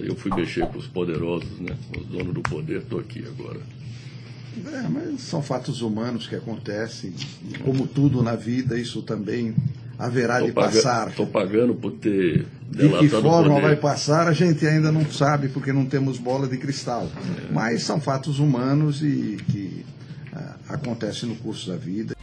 Eu fui mexer com os poderosos, né? Os donos do poder, estou aqui agora. É, mas são fatos humanos que acontecem. E como tudo na vida, isso também haverá tô de paga- passar. Estou pagando por ter De que forma vai passar, a gente ainda não sabe, porque não temos bola de cristal. Mas são fatos humanos e que ah, acontecem no curso da vida.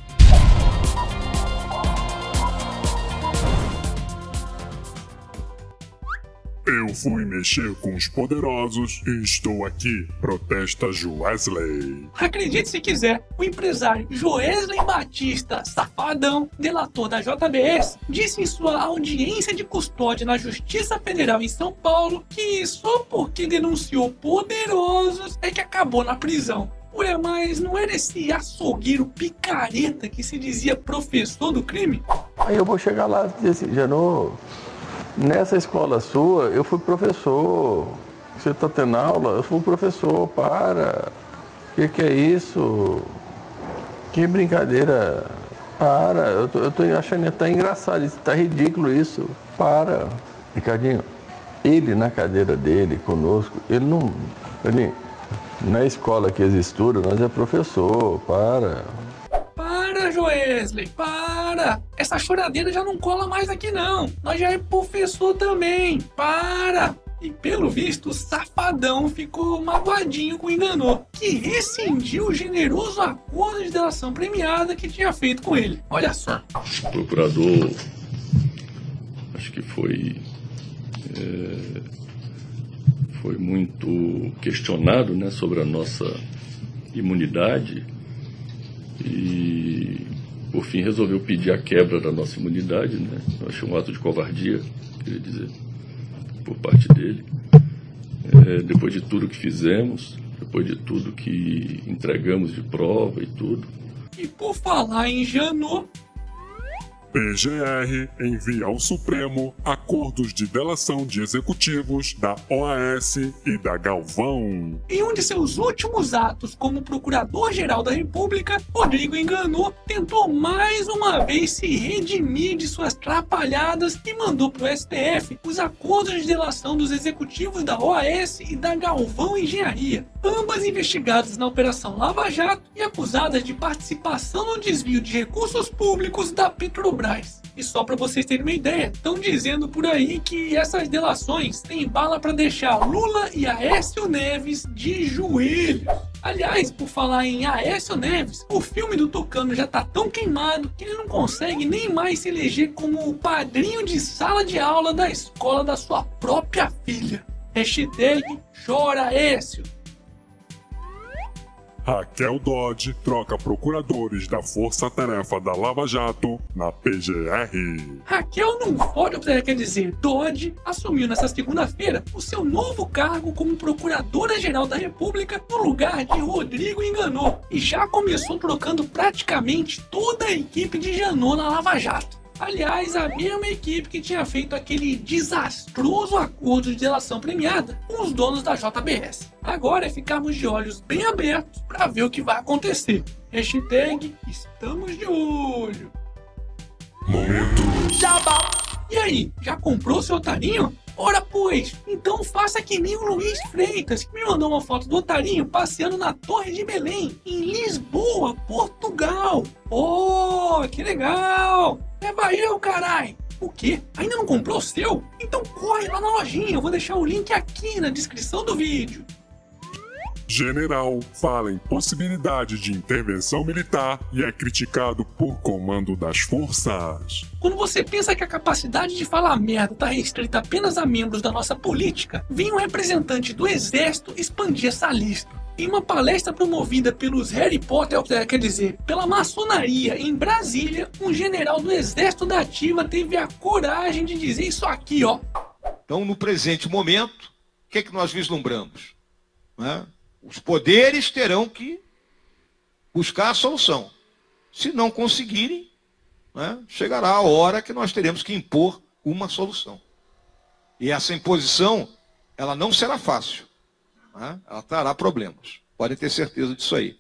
Eu fui mexer com os poderosos e estou aqui. Protesta Wesley. Acredite se quiser, o empresário Joesley Batista Safadão, delator da JBS, disse em sua audiência de custódia na Justiça Federal em São Paulo que só porque denunciou poderosos é que acabou na prisão. Ué, mas não era esse açougueiro picareta que se dizia professor do crime? Aí eu vou chegar lá e dizer assim, Janô, nessa escola sua eu fui professor. Você está tendo aula? Eu fui professor, para. O que, que é isso? Que brincadeira. Para, eu tô, eu tô achando tá engraçado, isso tá ridículo isso. Para. Ricardinho, ele na cadeira dele, conosco, ele não. Ele, na escola que eles estudam, nós é professor, para. Joesley, para! Essa choradeira já não cola mais aqui não. Nós já é professor também. Para! E pelo visto, o safadão ficou magoadinho com o enganou, que rescindiu o generoso acordo de delação premiada que tinha feito com ele. Olha só. O procurador, acho que foi, é, foi muito questionado né, sobre a nossa imunidade e, por fim, resolveu pedir a quebra da nossa imunidade. Né? Eu achei um ato de covardia, queria dizer, por parte dele. É, depois de tudo que fizemos, depois de tudo que entregamos de prova e tudo, E por falar em Janot, PGR envia ao Supremo acordos de delação de executivos da OAS e da Galvão. Em um de seus últimos atos como Procurador-Geral da República, Rodrigo Enganou tentou mais uma vez se redimir de suas trapalhadas e mandou para o STF os acordos de delação dos executivos da OAS e da Galvão Engenharia, ambas investigadas na Operação Lava Jato e acusadas de participação no desvio de recursos públicos da Petrobras. E só para vocês terem uma ideia, estão dizendo por aí que essas delações têm bala para deixar Lula e Aécio Neves de joelhos. Aliás, por falar em Aécio Neves, o filme do Tucano já tá tão queimado que ele não consegue nem mais se eleger como o padrinho de sala de aula da escola da sua própria filha. Hashtag chora Aécio. Raquel Dodge troca procuradores da Força Tarefa da Lava Jato na PGR. Raquel não pode, quer dizer, Dodge assumiu nesta segunda-feira o seu novo cargo como Procuradora-Geral da República no lugar de Rodrigo Enganou e já começou trocando praticamente toda a equipe de Janot na Lava Jato. Aliás, a mesma equipe que tinha feito aquele desastroso acordo de delação premiada com os donos da JBS. Agora é ficarmos de olhos bem abertos para ver o que vai acontecer. Hashtag estamos de olho. Momento E aí, já comprou seu otarinho? Ora pois, então faça que nem o Luiz Freitas, que me mandou uma foto do otarinho passeando na Torre de Belém, em Lisboa, Portugal. Que legal! Leva eu, carai! O quê? Ainda não comprou o seu? Então corre lá na lojinha, eu vou deixar o link aqui na descrição do vídeo. General fala em possibilidade de intervenção militar e é criticado por comando das forças. Quando você pensa que a capacidade de falar merda está restrita apenas a membros da nossa política, vem um representante do exército expandir essa lista. Em uma palestra promovida pelos Harry Potter, quer dizer, pela maçonaria em Brasília, um general do exército da ativa teve a coragem de dizer isso aqui, ó. Então, no presente momento, o que é que nós vislumbramos? Né? Os poderes terão que buscar a solução. Se não conseguirem, né, chegará a hora que nós teremos que impor uma solução. E essa imposição, ela não será fácil. Né? Ela trará problemas. Podem ter certeza disso aí.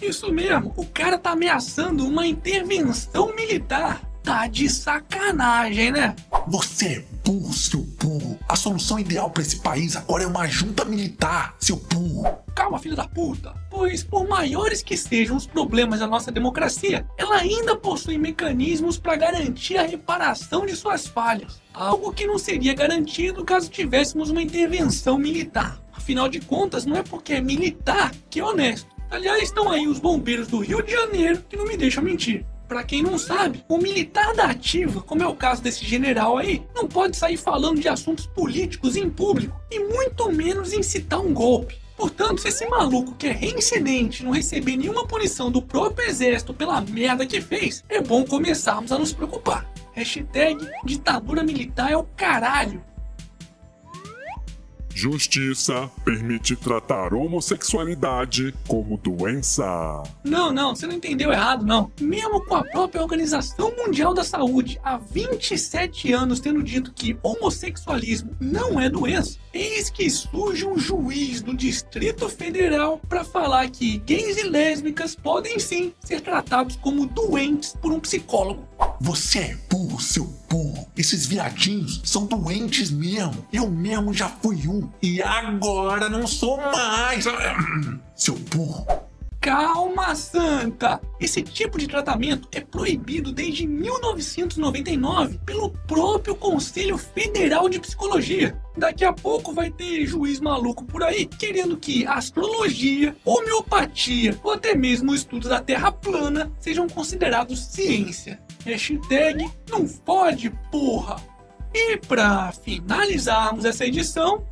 Isso mesmo, o cara tá ameaçando uma intervenção militar. Tá de sacanagem, né? Você é burro, seu burro. A solução ideal para esse país agora é uma junta militar, seu burro. Calma, filho da puta. Pois, por maiores que sejam os problemas da nossa democracia, ela ainda possui mecanismos para garantir a reparação de suas falhas. Algo que não seria garantido caso tivéssemos uma intervenção militar. Afinal de contas, não é porque é militar que é honesto. Aliás, estão aí os bombeiros do Rio de Janeiro que não me deixam mentir. Pra quem não sabe, o militar da ativa, como é o caso desse general aí, não pode sair falando de assuntos políticos em público e muito menos incitar um golpe. Portanto, se esse maluco que é reincidente não receber nenhuma punição do próprio exército pela merda que fez, é bom começarmos a nos preocupar. Hashtag ditadura militar é o caralho. Justiça permite tratar homossexualidade como doença. Não, não, você não entendeu errado, não. Mesmo com a própria Organização Mundial da Saúde há 27 anos tendo dito que homossexualismo não é doença, eis que surge um juiz do Distrito Federal para falar que gays e lésbicas podem sim ser tratados como doentes por um psicólogo. Você é burro, seu burro. Esses viadinhos são doentes mesmo. Eu mesmo já fui um. E agora não sou mais. Seu burro. Calma, Santa! Esse tipo de tratamento é proibido desde 1999 pelo próprio Conselho Federal de Psicologia. Daqui a pouco vai ter juiz maluco por aí querendo que astrologia, homeopatia ou até mesmo estudos da Terra plana sejam considerados ciência. Hashtag não pode, porra! E para finalizarmos essa edição,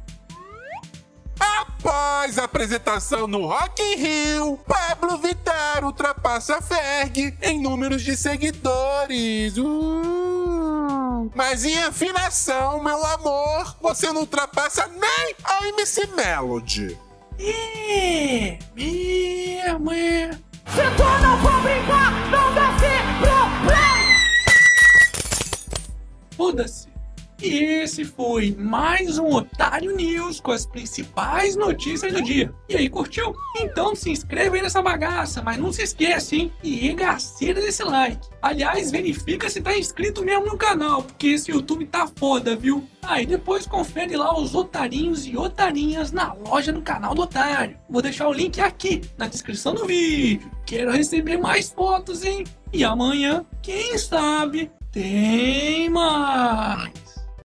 Após a apresentação no Rock in Rio, Pablo Vittar ultrapassa Ferg em números de seguidores. Uh! Mas em afinação, meu amor, você não ultrapassa nem a MC Melody. é mesmo, é. Se tu não for brincar, não desce pro play! Foda-se. E esse foi mais um Otário News com as principais notícias do dia. E aí, curtiu? Então se inscreve aí nessa bagaça, mas não se esquece, hein? E regaceira desse like. Aliás, verifica se tá inscrito mesmo no canal, porque esse YouTube tá foda, viu? Aí depois confere lá os otarinhos e otarinhas na loja do canal do Otário. Vou deixar o link aqui na descrição do vídeo. Quero receber mais fotos, hein? E amanhã, quem sabe, tem mais.